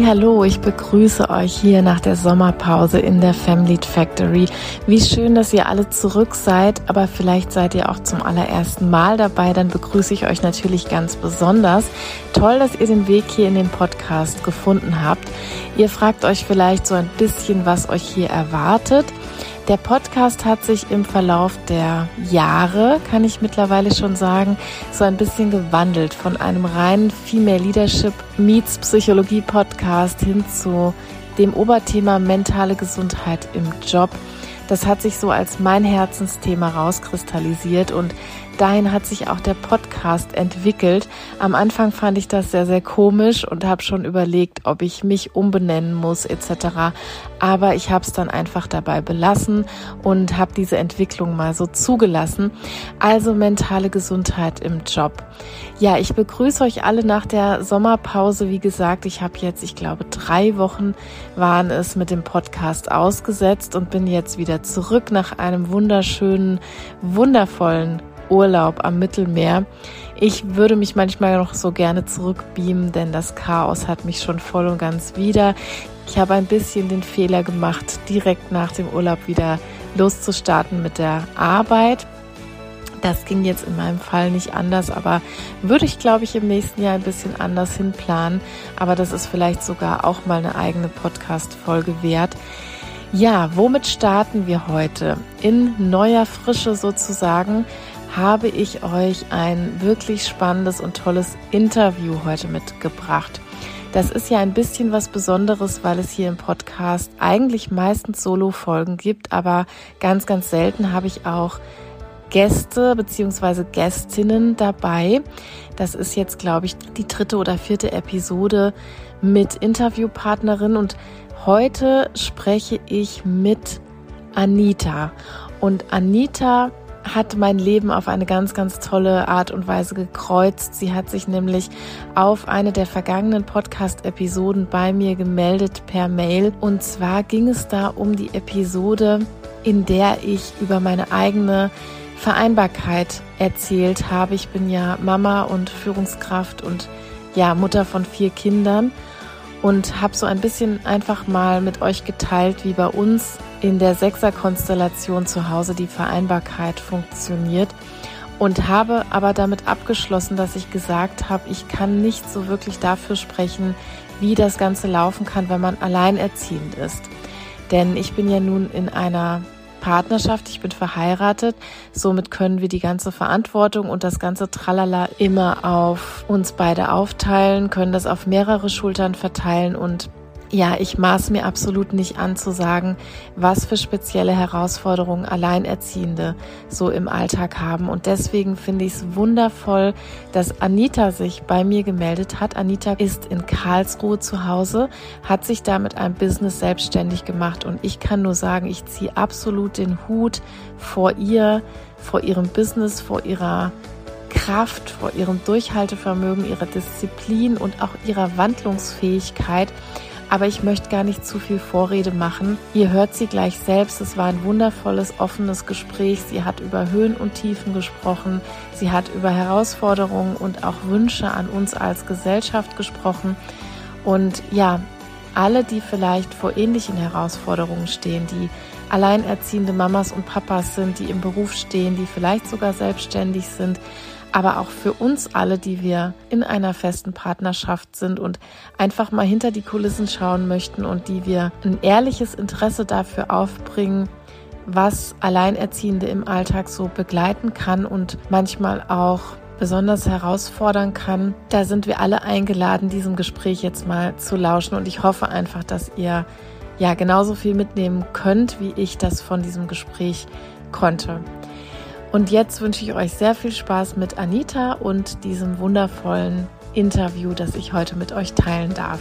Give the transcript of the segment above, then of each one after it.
Hallo, ich begrüße euch hier nach der Sommerpause in der Family Factory. Wie schön, dass ihr alle zurück seid, aber vielleicht seid ihr auch zum allerersten Mal dabei, dann begrüße ich euch natürlich ganz besonders. Toll, dass ihr den Weg hier in den Podcast gefunden habt. Ihr fragt euch vielleicht so ein bisschen, was euch hier erwartet. Der Podcast hat sich im Verlauf der Jahre, kann ich mittlerweile schon sagen, so ein bisschen gewandelt von einem reinen Female Leadership Meets Psychologie Podcast hin zu dem Oberthema mentale Gesundheit im Job. Das hat sich so als mein Herzensthema rauskristallisiert und dahin hat sich auch der Podcast entwickelt. Am Anfang fand ich das sehr, sehr komisch und habe schon überlegt, ob ich mich umbenennen muss etc. Aber ich habe es dann einfach dabei belassen und habe diese Entwicklung mal so zugelassen. Also mentale Gesundheit im Job. Ja, ich begrüße euch alle nach der Sommerpause. Wie gesagt, ich habe jetzt, ich glaube, drei Wochen waren es mit dem Podcast ausgesetzt und bin jetzt wieder zurück nach einem wunderschönen, wundervollen Urlaub am Mittelmeer. Ich würde mich manchmal noch so gerne zurückbeamen, denn das Chaos hat mich schon voll und ganz wieder. Ich habe ein bisschen den Fehler gemacht, direkt nach dem Urlaub wieder loszustarten mit der Arbeit. Das ging jetzt in meinem Fall nicht anders, aber würde ich, glaube ich, im nächsten Jahr ein bisschen anders hinplanen. Aber das ist vielleicht sogar auch mal eine eigene Podcast-Folge wert. Ja, womit starten wir heute? In neuer Frische sozusagen habe ich euch ein wirklich spannendes und tolles Interview heute mitgebracht. Das ist ja ein bisschen was Besonderes, weil es hier im Podcast eigentlich meistens Solo-Folgen gibt, aber ganz, ganz selten habe ich auch Gäste bzw. Gästinnen dabei. Das ist jetzt, glaube ich, die dritte oder vierte Episode mit Interviewpartnerin und heute spreche ich mit Anita. Und Anita hat mein Leben auf eine ganz, ganz tolle Art und Weise gekreuzt. Sie hat sich nämlich auf eine der vergangenen Podcast-Episoden bei mir gemeldet per Mail. Und zwar ging es da um die Episode, in der ich über meine eigene Vereinbarkeit erzählt habe. Ich bin ja Mama und Führungskraft und ja, Mutter von vier Kindern und habe so ein bisschen einfach mal mit euch geteilt, wie bei uns in der Sechser-Konstellation zu Hause die Vereinbarkeit funktioniert und habe aber damit abgeschlossen, dass ich gesagt habe, ich kann nicht so wirklich dafür sprechen, wie das Ganze laufen kann, wenn man alleinerziehend ist. Denn ich bin ja nun in einer Partnerschaft, ich bin verheiratet, somit können wir die ganze Verantwortung und das ganze Tralala immer auf uns beide aufteilen, können das auf mehrere Schultern verteilen und ja, ich maß mir absolut nicht an zu sagen, was für spezielle Herausforderungen Alleinerziehende so im Alltag haben. Und deswegen finde ich es wundervoll, dass Anita sich bei mir gemeldet hat. Anita ist in Karlsruhe zu Hause, hat sich da mit einem Business selbstständig gemacht. Und ich kann nur sagen, ich ziehe absolut den Hut vor ihr, vor ihrem Business, vor ihrer Kraft, vor ihrem Durchhaltevermögen, ihrer Disziplin und auch ihrer Wandlungsfähigkeit. Aber ich möchte gar nicht zu viel Vorrede machen. Ihr hört sie gleich selbst. Es war ein wundervolles, offenes Gespräch. Sie hat über Höhen und Tiefen gesprochen. Sie hat über Herausforderungen und auch Wünsche an uns als Gesellschaft gesprochen. Und ja, alle, die vielleicht vor ähnlichen Herausforderungen stehen, die alleinerziehende Mamas und Papas sind, die im Beruf stehen, die vielleicht sogar selbstständig sind, aber auch für uns alle, die wir in einer festen Partnerschaft sind und einfach mal hinter die Kulissen schauen möchten und die wir ein ehrliches Interesse dafür aufbringen, was Alleinerziehende im Alltag so begleiten kann und manchmal auch besonders herausfordern kann. Da sind wir alle eingeladen, diesem Gespräch jetzt mal zu lauschen und ich hoffe einfach, dass ihr ja genauso viel mitnehmen könnt, wie ich das von diesem Gespräch konnte. Und jetzt wünsche ich euch sehr viel Spaß mit Anita und diesem wundervollen Interview, das ich heute mit euch teilen darf.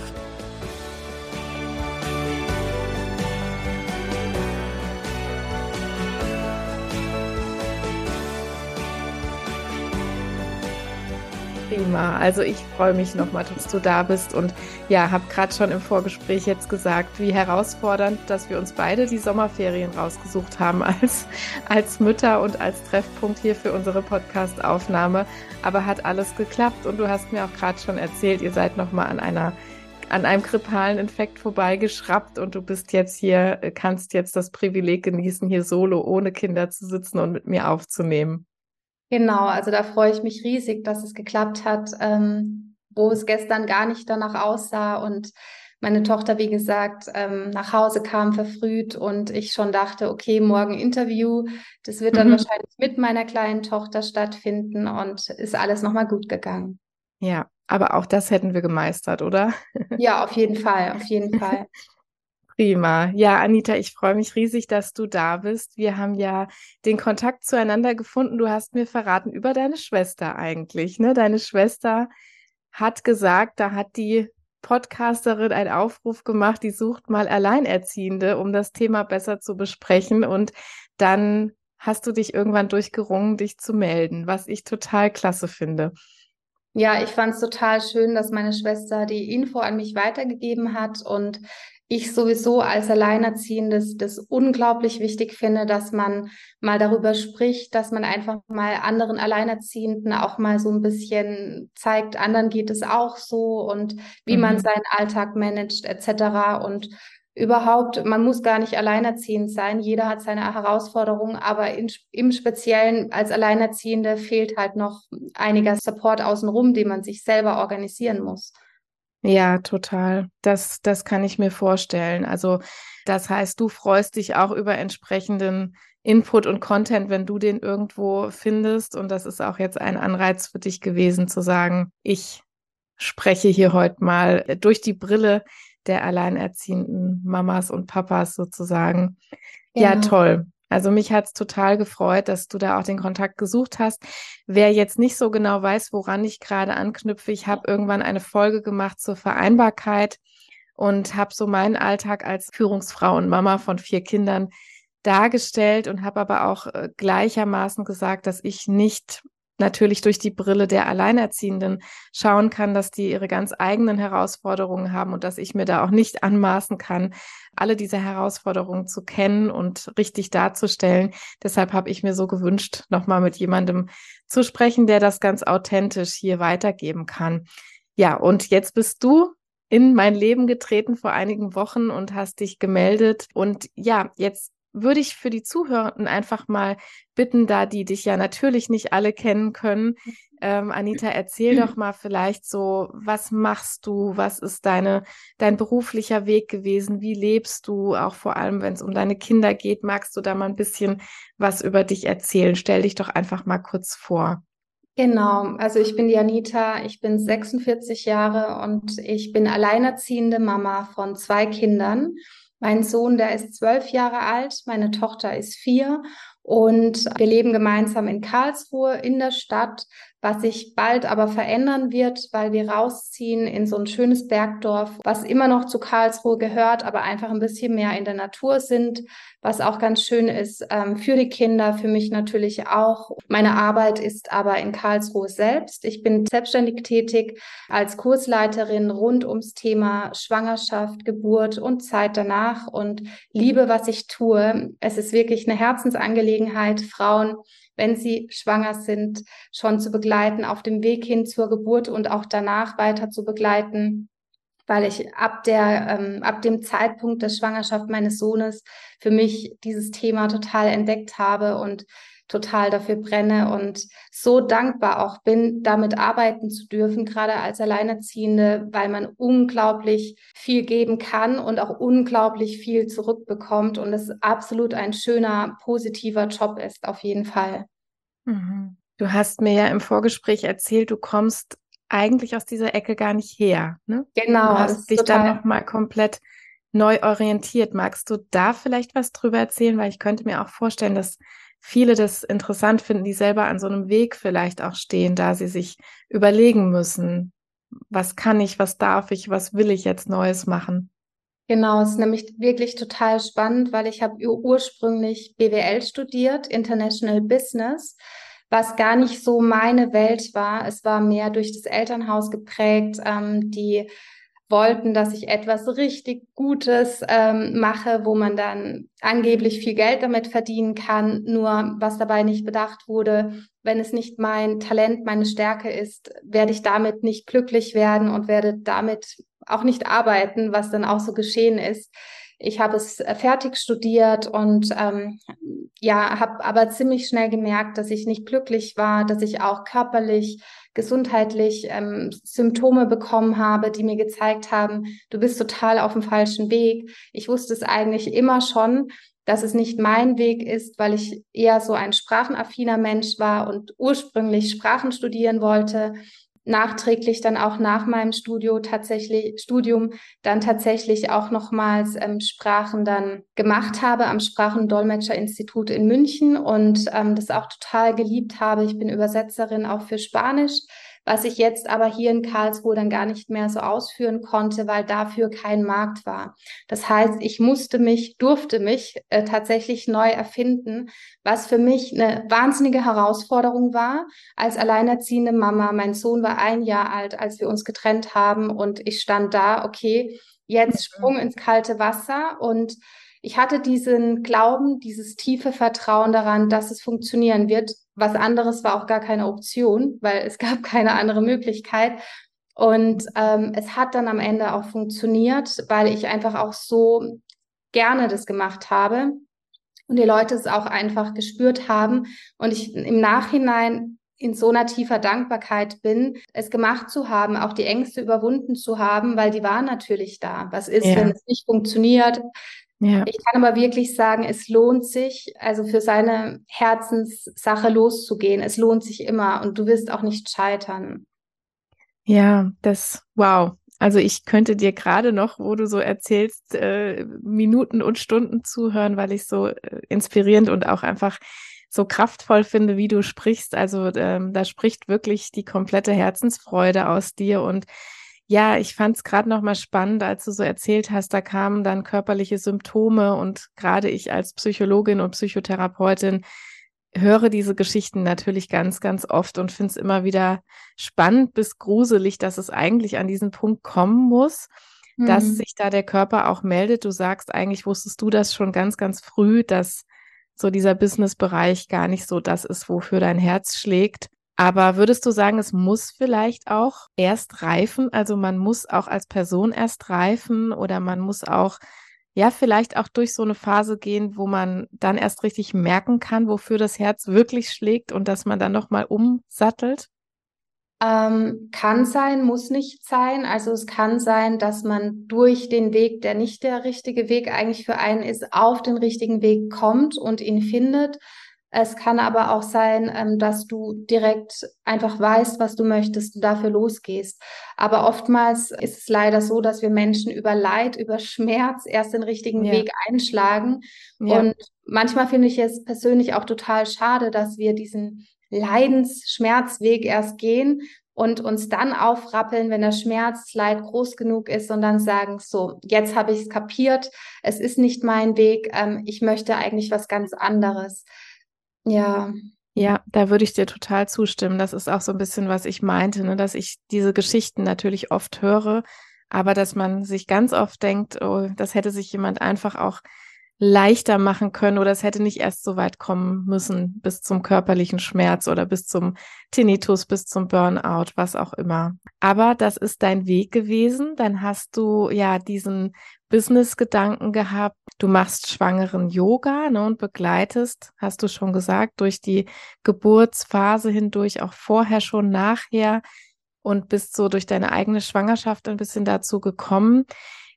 Prima. Also ich freue mich nochmal, dass du da bist und ja, habe gerade schon im Vorgespräch jetzt gesagt, wie herausfordernd, dass wir uns beide die Sommerferien rausgesucht haben als, als Mütter und als Treffpunkt hier für unsere Podcast-Aufnahme. Aber hat alles geklappt und du hast mir auch gerade schon erzählt, ihr seid nochmal an einer an einem grippalen Infekt vorbeigeschraubt und du bist jetzt hier, kannst jetzt das Privileg genießen, hier solo ohne Kinder zu sitzen und mit mir aufzunehmen. Genau, also da freue ich mich riesig, dass es geklappt hat, ähm, wo es gestern gar nicht danach aussah und meine Tochter, wie gesagt, ähm, nach Hause kam verfrüht und ich schon dachte, okay, morgen Interview. Das wird dann mhm. wahrscheinlich mit meiner kleinen Tochter stattfinden und ist alles nochmal gut gegangen. Ja, aber auch das hätten wir gemeistert, oder? Ja, auf jeden Fall, auf jeden Fall. Prima. Ja, Anita, ich freue mich riesig, dass du da bist. Wir haben ja den Kontakt zueinander gefunden. Du hast mir verraten über deine Schwester eigentlich. Ne? Deine Schwester hat gesagt, da hat die Podcasterin einen Aufruf gemacht, die sucht mal Alleinerziehende, um das Thema besser zu besprechen. Und dann hast du dich irgendwann durchgerungen, dich zu melden, was ich total klasse finde. Ja, ich fand es total schön, dass meine Schwester die Info an mich weitergegeben hat und ich sowieso als Alleinerziehendes das unglaublich wichtig finde, dass man mal darüber spricht, dass man einfach mal anderen Alleinerziehenden auch mal so ein bisschen zeigt, anderen geht es auch so und wie mhm. man seinen Alltag managt etc. Und überhaupt, man muss gar nicht alleinerziehend sein, jeder hat seine Herausforderungen, aber in, im Speziellen als Alleinerziehende fehlt halt noch einiger Support außenrum, den man sich selber organisieren muss. Ja, total. Das, das kann ich mir vorstellen. Also, das heißt, du freust dich auch über entsprechenden Input und Content, wenn du den irgendwo findest. Und das ist auch jetzt ein Anreiz für dich gewesen, zu sagen, ich spreche hier heute mal durch die Brille der alleinerziehenden Mamas und Papas sozusagen. Genau. Ja, toll. Also mich hat es total gefreut, dass du da auch den Kontakt gesucht hast. Wer jetzt nicht so genau weiß, woran ich gerade anknüpfe, ich habe irgendwann eine Folge gemacht zur Vereinbarkeit und habe so meinen Alltag als Führungsfrau und Mama von vier Kindern dargestellt und habe aber auch äh, gleichermaßen gesagt, dass ich nicht natürlich durch die Brille der Alleinerziehenden schauen kann, dass die ihre ganz eigenen Herausforderungen haben und dass ich mir da auch nicht anmaßen kann, alle diese Herausforderungen zu kennen und richtig darzustellen. Deshalb habe ich mir so gewünscht, nochmal mit jemandem zu sprechen, der das ganz authentisch hier weitergeben kann. Ja, und jetzt bist du in mein Leben getreten vor einigen Wochen und hast dich gemeldet. Und ja, jetzt würde ich für die Zuhörenden einfach mal bitten, da die dich ja natürlich nicht alle kennen können. Ähm, Anita, erzähl doch mal vielleicht so, was machst du? Was ist deine, dein beruflicher Weg gewesen? Wie lebst du? Auch vor allem, wenn es um deine Kinder geht, magst du da mal ein bisschen was über dich erzählen? Stell dich doch einfach mal kurz vor. Genau, also ich bin die Anita, ich bin 46 Jahre und ich bin alleinerziehende Mama von zwei Kindern. Mein Sohn, der ist zwölf Jahre alt, meine Tochter ist vier und wir leben gemeinsam in Karlsruhe in der Stadt, was sich bald aber verändern wird, weil wir rausziehen in so ein schönes Bergdorf, was immer noch zu Karlsruhe gehört, aber einfach ein bisschen mehr in der Natur sind, was auch ganz schön ist ähm, für die Kinder, für mich natürlich auch. Meine Arbeit ist aber in Karlsruhe selbst. Ich bin selbstständig tätig als Kursleiterin rund ums Thema Schwangerschaft, Geburt und Zeit danach und liebe, was ich tue. Es ist wirklich eine Herzensangelegenheit, Frauen wenn sie schwanger sind, schon zu begleiten, auf dem Weg hin zur Geburt und auch danach weiter zu begleiten weil ich ab der ähm, ab dem Zeitpunkt der Schwangerschaft meines Sohnes für mich dieses Thema total entdeckt habe und total dafür brenne und so dankbar auch bin, damit arbeiten zu dürfen, gerade als Alleinerziehende, weil man unglaublich viel geben kann und auch unglaublich viel zurückbekommt und es absolut ein schöner, positiver Job ist, auf jeden Fall. Mhm. Du hast mir ja im Vorgespräch erzählt, du kommst eigentlich aus dieser Ecke gar nicht her. Ne? Genau. Du hast dich total... dann nochmal komplett neu orientiert. Magst du da vielleicht was drüber erzählen? Weil ich könnte mir auch vorstellen, dass viele das interessant finden, die selber an so einem Weg vielleicht auch stehen, da sie sich überlegen müssen, was kann ich, was darf ich, was will ich jetzt Neues machen. Genau, es ist nämlich wirklich total spannend, weil ich habe ursprünglich BWL studiert, International Business, was gar nicht so meine Welt war. Es war mehr durch das Elternhaus geprägt, ähm, die wollten, dass ich etwas richtig Gutes ähm, mache, wo man dann angeblich viel Geld damit verdienen kann. Nur was dabei nicht bedacht wurde, wenn es nicht mein Talent, meine Stärke ist, werde ich damit nicht glücklich werden und werde damit auch nicht arbeiten, was dann auch so geschehen ist. Ich habe es fertig studiert und ähm, ja, habe aber ziemlich schnell gemerkt, dass ich nicht glücklich war, dass ich auch körperlich, gesundheitlich ähm, Symptome bekommen habe, die mir gezeigt haben, du bist total auf dem falschen Weg. Ich wusste es eigentlich immer schon, dass es nicht mein Weg ist, weil ich eher so ein sprachenaffiner Mensch war und ursprünglich Sprachen studieren wollte nachträglich dann auch nach meinem Studio tatsächlich Studium dann tatsächlich auch nochmals ähm, Sprachen dann gemacht habe am Sprachendolmetscherinstitut in München und ähm, das auch total geliebt habe. Ich bin Übersetzerin auch für Spanisch was ich jetzt aber hier in Karlsruhe dann gar nicht mehr so ausführen konnte, weil dafür kein Markt war. Das heißt, ich musste mich, durfte mich äh, tatsächlich neu erfinden, was für mich eine wahnsinnige Herausforderung war als alleinerziehende Mama. Mein Sohn war ein Jahr alt, als wir uns getrennt haben und ich stand da, okay, jetzt mhm. Sprung ins kalte Wasser und ich hatte diesen Glauben, dieses tiefe Vertrauen daran, dass es funktionieren wird. Was anderes war auch gar keine Option, weil es gab keine andere Möglichkeit. Und ähm, es hat dann am Ende auch funktioniert, weil ich einfach auch so gerne das gemacht habe und die Leute es auch einfach gespürt haben und ich im Nachhinein in so einer tiefer Dankbarkeit bin, es gemacht zu haben, auch die Ängste überwunden zu haben, weil die waren natürlich da. Was ist, ja. wenn es nicht funktioniert? Ja. Ich kann aber wirklich sagen, es lohnt sich, also für seine Herzenssache loszugehen. Es lohnt sich immer und du wirst auch nicht scheitern. Ja, das, wow. Also ich könnte dir gerade noch, wo du so erzählst, äh, Minuten und Stunden zuhören, weil ich so äh, inspirierend und auch einfach so kraftvoll finde, wie du sprichst. Also ähm, da spricht wirklich die komplette Herzensfreude aus dir und ja, ich fand es gerade noch mal spannend, als du so erzählt hast, da kamen dann körperliche Symptome und gerade ich als Psychologin und Psychotherapeutin höre diese Geschichten natürlich ganz, ganz oft und finde es immer wieder spannend bis gruselig, dass es eigentlich an diesen Punkt kommen muss, mhm. dass sich da der Körper auch meldet. Du sagst, eigentlich wusstest du das schon ganz, ganz früh, dass so dieser Business-Bereich gar nicht so das ist, wofür dein Herz schlägt. Aber würdest du sagen, es muss vielleicht auch erst reifen? Also man muss auch als Person erst reifen oder man muss auch, ja, vielleicht auch durch so eine Phase gehen, wo man dann erst richtig merken kann, wofür das Herz wirklich schlägt und dass man dann nochmal umsattelt? Ähm, kann sein, muss nicht sein. Also es kann sein, dass man durch den Weg, der nicht der richtige Weg eigentlich für einen ist, auf den richtigen Weg kommt und ihn findet. Es kann aber auch sein, ähm, dass du direkt einfach weißt, was du möchtest und dafür losgehst. Aber oftmals ist es leider so, dass wir Menschen über Leid, über Schmerz erst den richtigen ja. Weg einschlagen. Ja. Und manchmal finde ich es persönlich auch total schade, dass wir diesen Leidensschmerzweg erst gehen und uns dann aufrappeln, wenn der Schmerzleid groß genug ist und dann sagen, so, jetzt habe ich es kapiert, es ist nicht mein Weg, ähm, ich möchte eigentlich was ganz anderes. Ja. Ja, da würde ich dir total zustimmen. Das ist auch so ein bisschen, was ich meinte, ne? dass ich diese Geschichten natürlich oft höre, aber dass man sich ganz oft denkt, oh, das hätte sich jemand einfach auch leichter machen können oder es hätte nicht erst so weit kommen müssen bis zum körperlichen Schmerz oder bis zum Tinnitus, bis zum Burnout, was auch immer. Aber das ist dein Weg gewesen. Dann hast du ja diesen Business-Gedanken gehabt. Du machst schwangeren Yoga ne, und begleitest, hast du schon gesagt, durch die Geburtsphase hindurch, auch vorher schon, nachher und bist so durch deine eigene Schwangerschaft ein bisschen dazu gekommen.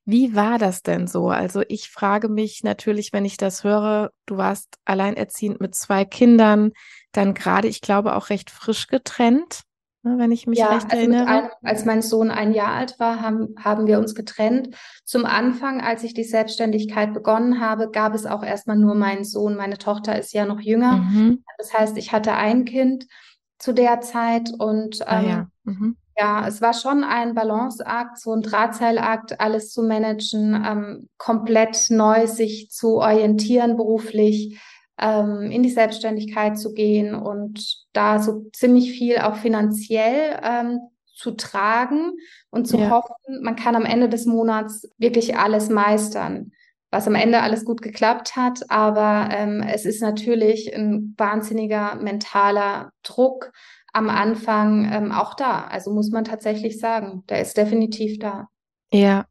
Wie war das denn so? Also ich frage mich natürlich, wenn ich das höre, du warst alleinerziehend mit zwei Kindern, dann gerade, ich glaube, auch recht frisch getrennt, wenn ich mich ja, recht also erinnere. Einem, als mein Sohn ein Jahr alt war, haben, haben wir uns getrennt. Zum Anfang, als ich die Selbstständigkeit begonnen habe, gab es auch erstmal nur meinen Sohn. Meine Tochter ist ja noch jünger. Mhm. Das heißt, ich hatte ein Kind zu der Zeit und ah, ähm, ja. Mhm. Ja, es war schon ein Balanceakt, so ein Drahtseilakt, alles zu managen, ähm, komplett neu sich zu orientieren beruflich, ähm, in die Selbstständigkeit zu gehen und da so ziemlich viel auch finanziell ähm, zu tragen und zu ja. hoffen, man kann am Ende des Monats wirklich alles meistern, was am Ende alles gut geklappt hat. Aber ähm, es ist natürlich ein wahnsinniger mentaler Druck, am Anfang ähm, auch da. Also muss man tatsächlich sagen, der ist definitiv da. Ja.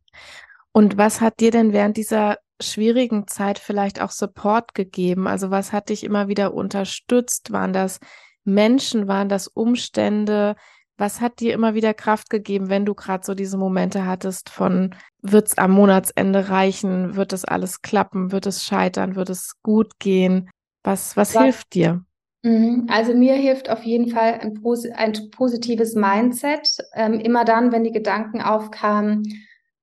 Und was hat dir denn während dieser schwierigen Zeit vielleicht auch Support gegeben? Also was hat dich immer wieder unterstützt? Waren das Menschen? Waren das Umstände? Was hat dir immer wieder Kraft gegeben, wenn du gerade so diese Momente hattest von, wird es am Monatsende reichen? Wird es alles klappen? Wird es scheitern? Wird es gut gehen? Was, was ja. hilft dir? Mhm. Also mir hilft auf jeden Fall ein, ein positives Mindset. Ähm, immer dann, wenn die Gedanken aufkamen,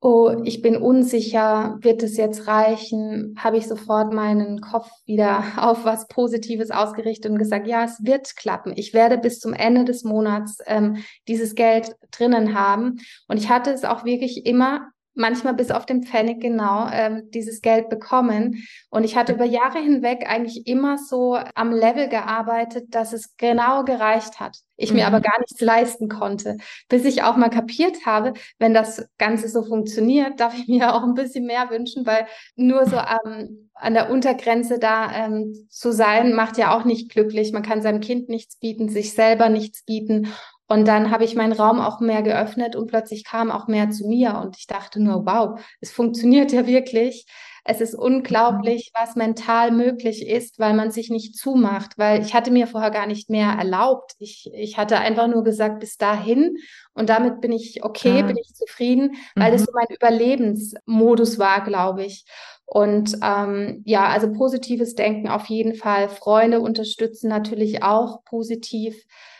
oh, ich bin unsicher, wird es jetzt reichen, habe ich sofort meinen Kopf wieder auf was Positives ausgerichtet und gesagt, ja, es wird klappen. Ich werde bis zum Ende des Monats ähm, dieses Geld drinnen haben. Und ich hatte es auch wirklich immer manchmal bis auf den Pfennig genau ähm, dieses Geld bekommen. Und ich hatte über Jahre hinweg eigentlich immer so am Level gearbeitet, dass es genau gereicht hat. Ich mhm. mir aber gar nichts leisten konnte, bis ich auch mal kapiert habe, wenn das Ganze so funktioniert, darf ich mir auch ein bisschen mehr wünschen, weil nur so ähm, an der Untergrenze da ähm, zu sein, macht ja auch nicht glücklich. Man kann seinem Kind nichts bieten, sich selber nichts bieten. Und dann habe ich meinen Raum auch mehr geöffnet und plötzlich kam auch mehr zu mir und ich dachte nur, wow, es funktioniert ja wirklich. Es ist unglaublich, was mental möglich ist, weil man sich nicht zumacht, weil ich hatte mir vorher gar nicht mehr erlaubt. Ich, ich hatte einfach nur gesagt, bis dahin und damit bin ich okay, ah. bin ich zufrieden, weil mhm. das so mein Überlebensmodus war, glaube ich. Und ähm, ja, also positives Denken auf jeden Fall. Freunde unterstützen natürlich auch positiv.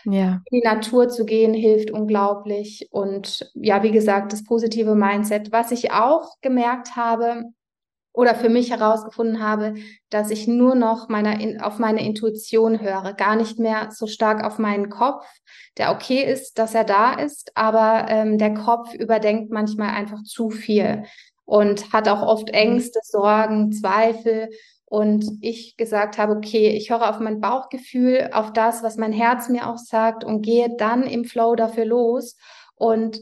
Ja. In die Natur zu gehen hilft unglaublich. Und ja, wie gesagt, das positive Mindset. Was ich auch gemerkt habe oder für mich herausgefunden habe, dass ich nur noch meiner, auf meine Intuition höre, gar nicht mehr so stark auf meinen Kopf, der okay ist, dass er da ist, aber ähm, der Kopf überdenkt manchmal einfach zu viel und hat auch oft mhm. Ängste, Sorgen, Zweifel. Und ich gesagt habe, okay, ich höre auf mein Bauchgefühl, auf das, was mein Herz mir auch sagt und gehe dann im Flow dafür los. Und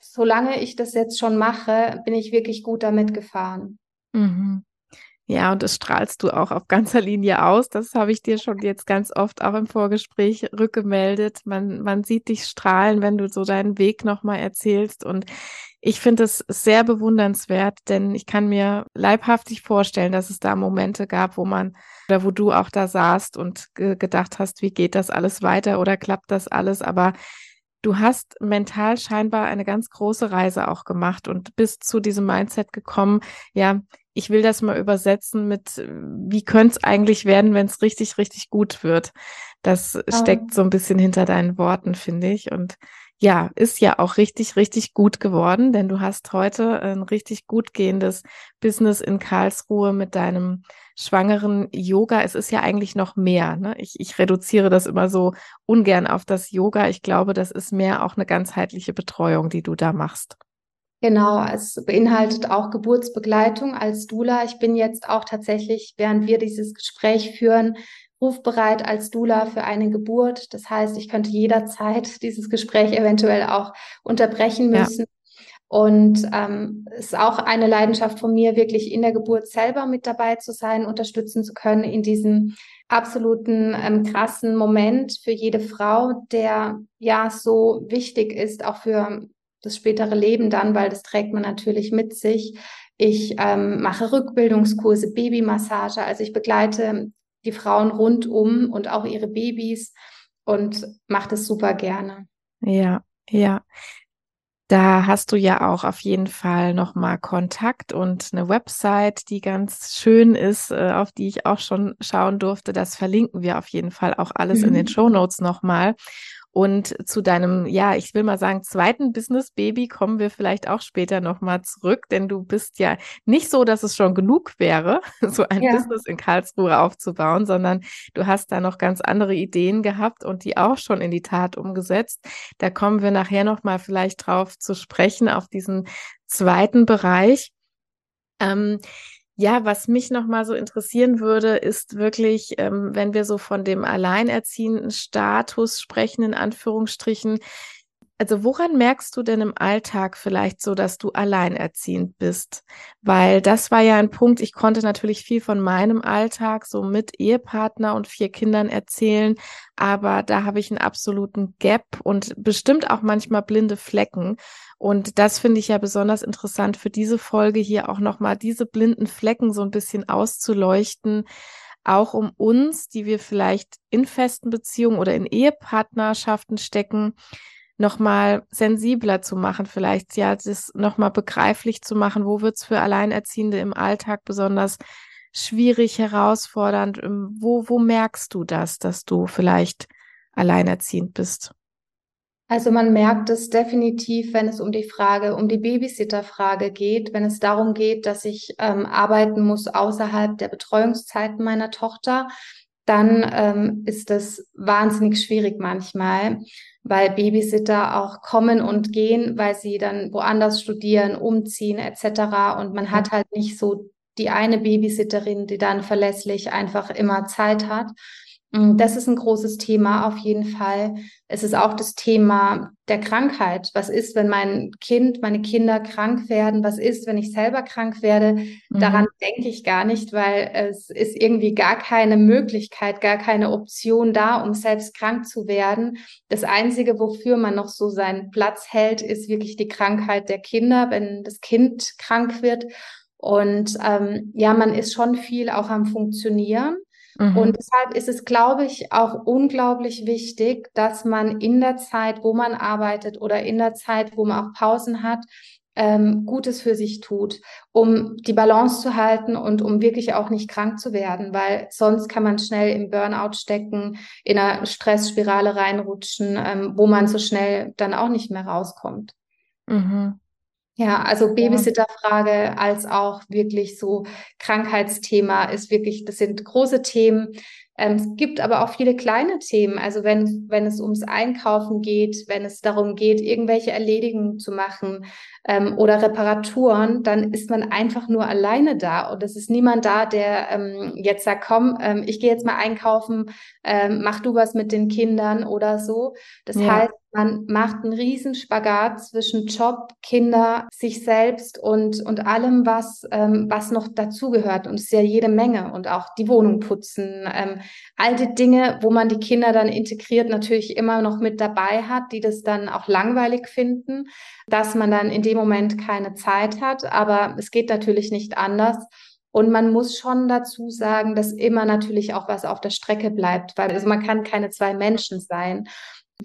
solange ich das jetzt schon mache, bin ich wirklich gut damit gefahren. Mhm. Ja, und das strahlst du auch auf ganzer Linie aus. Das habe ich dir schon jetzt ganz oft auch im Vorgespräch rückgemeldet. Man, man sieht dich strahlen, wenn du so deinen Weg nochmal erzählst. Und ich finde es sehr bewundernswert, denn ich kann mir leibhaftig vorstellen, dass es da Momente gab, wo man oder wo du auch da saßt und ge gedacht hast, wie geht das alles weiter oder klappt das alles? Aber du hast mental scheinbar eine ganz große Reise auch gemacht und bist zu diesem Mindset gekommen, ja, ich will das mal übersetzen mit, wie könnte es eigentlich werden, wenn es richtig, richtig gut wird. Das oh. steckt so ein bisschen hinter deinen Worten, finde ich. Und ja, ist ja auch richtig, richtig gut geworden, denn du hast heute ein richtig gut gehendes Business in Karlsruhe mit deinem schwangeren Yoga. Es ist ja eigentlich noch mehr. Ne? Ich, ich reduziere das immer so ungern auf das Yoga. Ich glaube, das ist mehr auch eine ganzheitliche Betreuung, die du da machst. Genau, es beinhaltet auch Geburtsbegleitung als Dula. Ich bin jetzt auch tatsächlich, während wir dieses Gespräch führen, rufbereit als Dula für eine Geburt. Das heißt, ich könnte jederzeit dieses Gespräch eventuell auch unterbrechen müssen. Ja. Und ähm, es ist auch eine Leidenschaft von mir, wirklich in der Geburt selber mit dabei zu sein, unterstützen zu können in diesem absoluten ähm, krassen Moment für jede Frau, der ja so wichtig ist, auch für das spätere Leben dann, weil das trägt man natürlich mit sich. Ich ähm, mache Rückbildungskurse, Babymassage, also ich begleite die Frauen rundum und auch ihre Babys und mache das super gerne. Ja, ja. Da hast du ja auch auf jeden Fall nochmal Kontakt und eine Website, die ganz schön ist, äh, auf die ich auch schon schauen durfte. Das verlinken wir auf jeden Fall auch alles mhm. in den mhm. Show Notes nochmal. Und zu deinem, ja, ich will mal sagen, zweiten Business-Baby kommen wir vielleicht auch später nochmal zurück, denn du bist ja nicht so, dass es schon genug wäre, so ein ja. Business in Karlsruhe aufzubauen, sondern du hast da noch ganz andere Ideen gehabt und die auch schon in die Tat umgesetzt. Da kommen wir nachher nochmal vielleicht drauf zu sprechen, auf diesen zweiten Bereich. Ähm, ja, was mich nochmal so interessieren würde, ist wirklich, ähm, wenn wir so von dem alleinerziehenden Status sprechen, in Anführungsstrichen, Also woran merkst du denn im Alltag vielleicht so, dass du alleinerziehend bist? Weil das war ja ein Punkt, ich konnte natürlich viel von meinem Alltag so mit Ehepartner und vier Kindern erzählen, aber da habe ich einen absoluten Gap und bestimmt auch manchmal blinde Flecken. Und das finde ich ja besonders interessant für diese Folge hier auch nochmal diese blinden Flecken so ein bisschen auszuleuchten. Auch um uns, die wir vielleicht in festen Beziehungen oder in Ehepartnerschaften stecken, nochmal sensibler zu machen, vielleicht ja, das nochmal begreiflich zu machen, wo wird's für Alleinerziehende im Alltag besonders schwierig, herausfordernd, ähm, wo, wo merkst du das, dass du vielleicht alleinerziehend bist? Also man merkt es definitiv, wenn es um die Frage, um die Babysitter-Frage geht, wenn es darum geht, dass ich ähm, arbeiten muss außerhalb der Betreuungszeiten meiner Tochter, dann ähm, ist das wahnsinnig schwierig manchmal, weil Babysitter auch kommen und gehen, weil sie dann woanders studieren, umziehen etc. Und man hat halt nicht so die eine Babysitterin, die dann verlässlich einfach immer Zeit hat. Mm, das ist ein großes Thema auf jeden Fall. Es ist auch das Thema der Krankheit. Was ist, wenn mein Kind, meine Kinder krank werden? Was ist, wenn ich selber krank werde? Mhm. Daran denke ich gar nicht, weil es ist irgendwie gar keine Möglichkeit, gar keine Option da, um selbst krank zu werden. Das Einzige, wofür man noch so seinen Platz hält, ist wirklich die Krankheit der Kinder, wenn das Kind krank wird. Und ähm, ja, man ist schon viel auch am Funktionieren. Mhm. Und deshalb ist es, glaube ich, auch unglaublich wichtig, dass man in der Zeit, wo man arbeitet oder in der Zeit, wo man auch Pausen hat, ähm, Gutes für sich tut, um die Balance zu halten und um wirklich auch nicht krank zu werden, weil sonst kann man schnell im Burnout stecken, in einer Stressspirale reinrutschen, ähm, wo man so schnell dann auch nicht mehr rauskommt. Mhm. Ja, also Babysitterfrage als auch wirklich so Krankheitsthema ist wirklich, das sind große Themen. Ähm, es gibt aber auch viele kleine Themen. Also wenn, wenn es ums Einkaufen geht, wenn es darum geht, irgendwelche Erledigungen zu machen ähm, oder Reparaturen, dann ist man einfach nur alleine da. Und es ist niemand da, der ähm, jetzt sagt, komm, ähm, ich gehe jetzt mal einkaufen, ähm, mach du was mit den Kindern oder so. Das ja. heißt, man macht einen riesen Spagat zwischen Job, Kinder, sich selbst und, und allem, was, ähm, was noch dazugehört. Und es ist ja jede Menge. Und auch die Wohnung putzen, ähm, all die Dinge, wo man die Kinder dann integriert natürlich immer noch mit dabei hat, die das dann auch langweilig finden, dass man dann in dem Moment keine Zeit hat. Aber es geht natürlich nicht anders. Und man muss schon dazu sagen, dass immer natürlich auch was auf der Strecke bleibt, weil also man kann keine zwei Menschen sein.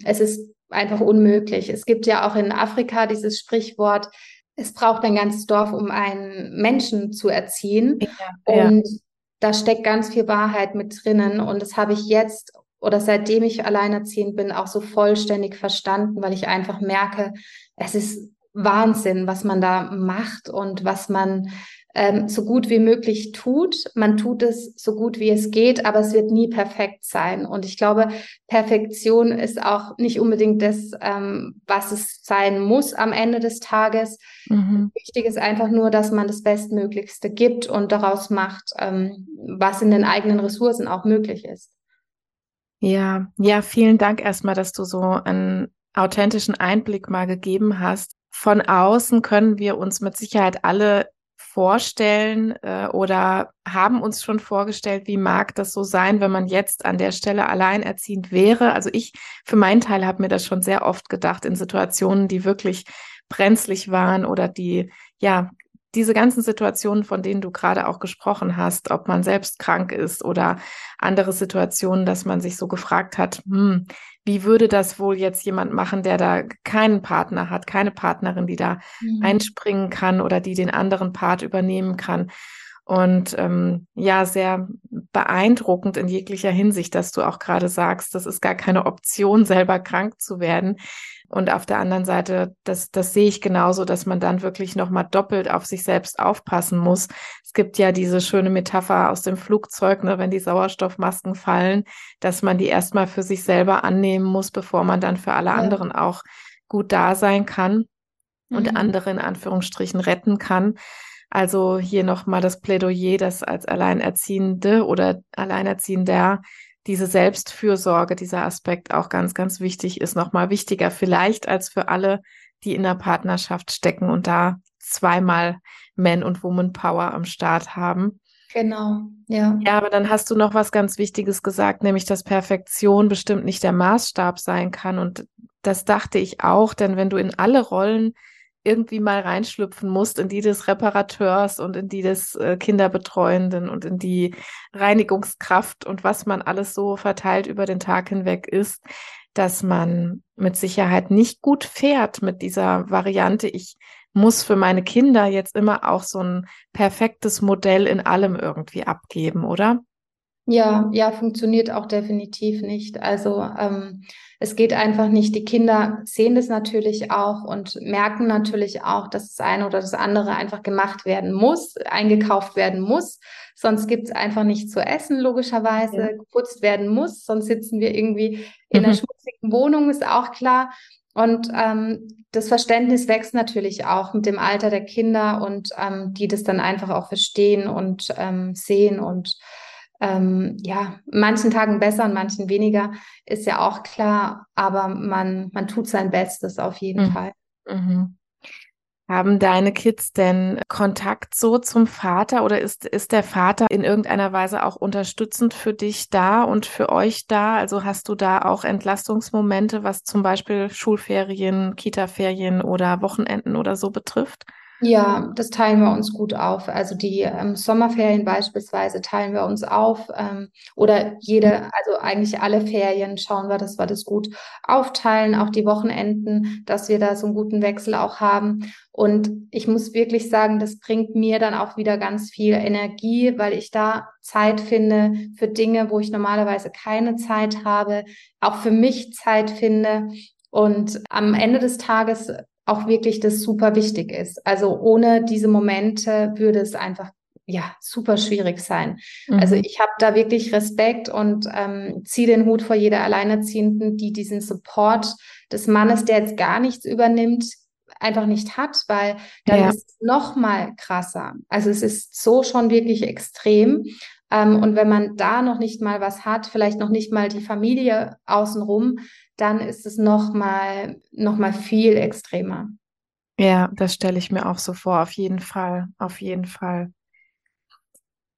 Es ist einfach unmöglich. Es gibt ja auch in Afrika dieses Sprichwort, es braucht ein ganzes Dorf, um einen Menschen zu erziehen. Ja, und ja. Da steckt ganz viel Wahrheit mit drinnen. Und das habe ich jetzt oder seitdem ich alleinerziehend bin, auch so vollständig verstanden, weil ich einfach merke, es ist Wahnsinn, was man da macht und was man ähm, so gut wie möglich tut. Man tut es so gut wie es geht, aber es wird nie perfekt sein. Und ich glaube, Perfektion ist auch nicht unbedingt das, ähm, was es sein muss am Ende des Tages. Mhm. Wichtig ist einfach nur, dass man das Bestmöglichste gibt und daraus macht, ähm, was in den eigenen Ressourcen auch möglich ist. Ja, ja, vielen Dank erstmal, dass du so einen authentischen Einblick mal gegeben hast. Von außen können wir uns mit Sicherheit alle vorstellen äh, oder haben uns schon vorgestellt, wie mag das so sein, wenn man jetzt an der Stelle alleinerziehend wäre. Also ich für meinen Teil habe mir das schon sehr oft gedacht in Situationen, die wirklich brenzlig waren oder die ja diese ganzen Situationen, von denen du gerade auch gesprochen hast, ob man selbst krank ist oder andere Situationen, dass man sich so gefragt hat, hm, wie würde das wohl jetzt jemand machen, der da keinen Partner hat, keine Partnerin, die da mhm. einspringen kann oder die den anderen Part übernehmen kann. Und ähm, ja, sehr beeindruckend in jeglicher Hinsicht, dass du auch gerade sagst, das ist gar keine Option, selber krank zu werden. Und auf der anderen Seite, das, das sehe ich genauso, dass man dann wirklich nochmal doppelt auf sich selbst aufpassen muss. Es gibt ja diese schöne Metapher aus dem Flugzeug, ne, wenn die Sauerstoffmasken fallen, dass man die erstmal für sich selber annehmen muss, bevor man dann für alle ja. anderen auch gut da sein kann und mhm. andere in Anführungsstrichen retten kann. Also hier nochmal das Plädoyer, dass als Alleinerziehende oder Alleinerziehender diese Selbstfürsorge, dieser Aspekt auch ganz, ganz wichtig ist, nochmal wichtiger vielleicht als für alle, die in der Partnerschaft stecken und da zweimal Man- und Woman Power am Start haben. Genau, ja. Ja, aber dann hast du noch was ganz Wichtiges gesagt, nämlich, dass Perfektion bestimmt nicht der Maßstab sein kann. Und das dachte ich auch, denn wenn du in alle Rollen irgendwie mal reinschlüpfen musst, in die des Reparateurs und in die des äh, Kinderbetreuenden und in die Reinigungskraft und was man alles so verteilt über den Tag hinweg ist, dass man mit Sicherheit nicht gut fährt mit dieser Variante. Ich muss für meine Kinder jetzt immer auch so ein perfektes Modell in allem irgendwie abgeben, oder? Ja, ja, funktioniert auch definitiv nicht. Also ähm, es geht einfach nicht. Die Kinder sehen das natürlich auch und merken natürlich auch, dass das eine oder das andere einfach gemacht werden muss, eingekauft werden muss. Sonst gibt's einfach nicht zu essen, logischerweise, ja. geputzt werden muss. Sonst sitzen wir irgendwie in mhm. einer schmutzigen Wohnung, ist auch klar. Und ähm, das Verständnis wächst natürlich auch mit dem Alter der Kinder und ähm, die das dann einfach auch verstehen und ähm, sehen und ähm, ja, manchen Tagen besser und manchen weniger, ist ja auch klar, aber man, man tut sein Bestes auf jeden mhm. Fall. Mhm. Haben deine Kids denn Kontakt so zum Vater oder ist, ist der Vater in irgendeiner Weise auch unterstützend für dich da und für euch da? Also hast du da auch Entlastungsmomente, was zum Beispiel Schulferien, Kita-Ferien oder Wochenenden oder so betrifft? Ja, das teilen wir uns gut auf. Also die ähm, Sommerferien beispielsweise teilen wir uns auf ähm, oder jede, also eigentlich alle Ferien schauen wir, dass wir das gut aufteilen, auch die Wochenenden, dass wir da so einen guten Wechsel auch haben. Und ich muss wirklich sagen, das bringt mir dann auch wieder ganz viel Energie, weil ich da Zeit finde für Dinge, wo ich normalerweise keine Zeit habe, auch für mich Zeit finde. Und am Ende des Tages auch wirklich das super wichtig ist. Also ohne diese Momente würde es einfach ja super schwierig sein. Mhm. Also ich habe da wirklich Respekt und ähm, ziehe den Hut vor jeder Alleinerziehenden, die diesen Support des Mannes, der jetzt gar nichts übernimmt, einfach nicht hat, weil dann ja. ist es noch mal krasser. Also es ist so schon wirklich extrem. Ähm, und wenn man da noch nicht mal was hat, vielleicht noch nicht mal die Familie außenrum, dann ist es noch mal, noch mal viel extremer. Ja, das stelle ich mir auch so vor, auf jeden Fall, auf jeden Fall.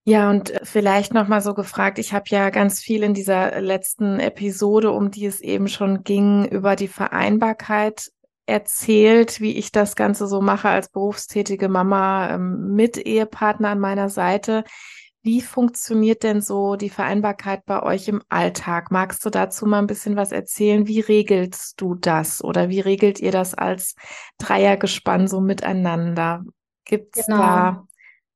Ja, und vielleicht noch mal so gefragt, ich habe ja ganz viel in dieser letzten Episode, um die es eben schon ging, über die Vereinbarkeit erzählt, wie ich das Ganze so mache als berufstätige Mama ähm, mit Ehepartner an meiner Seite. Wie funktioniert denn so die Vereinbarkeit bei euch im Alltag? Magst du dazu mal ein bisschen was erzählen? Wie regelst du das oder wie regelt ihr das als Dreiergespann so miteinander? Gibt es genau. da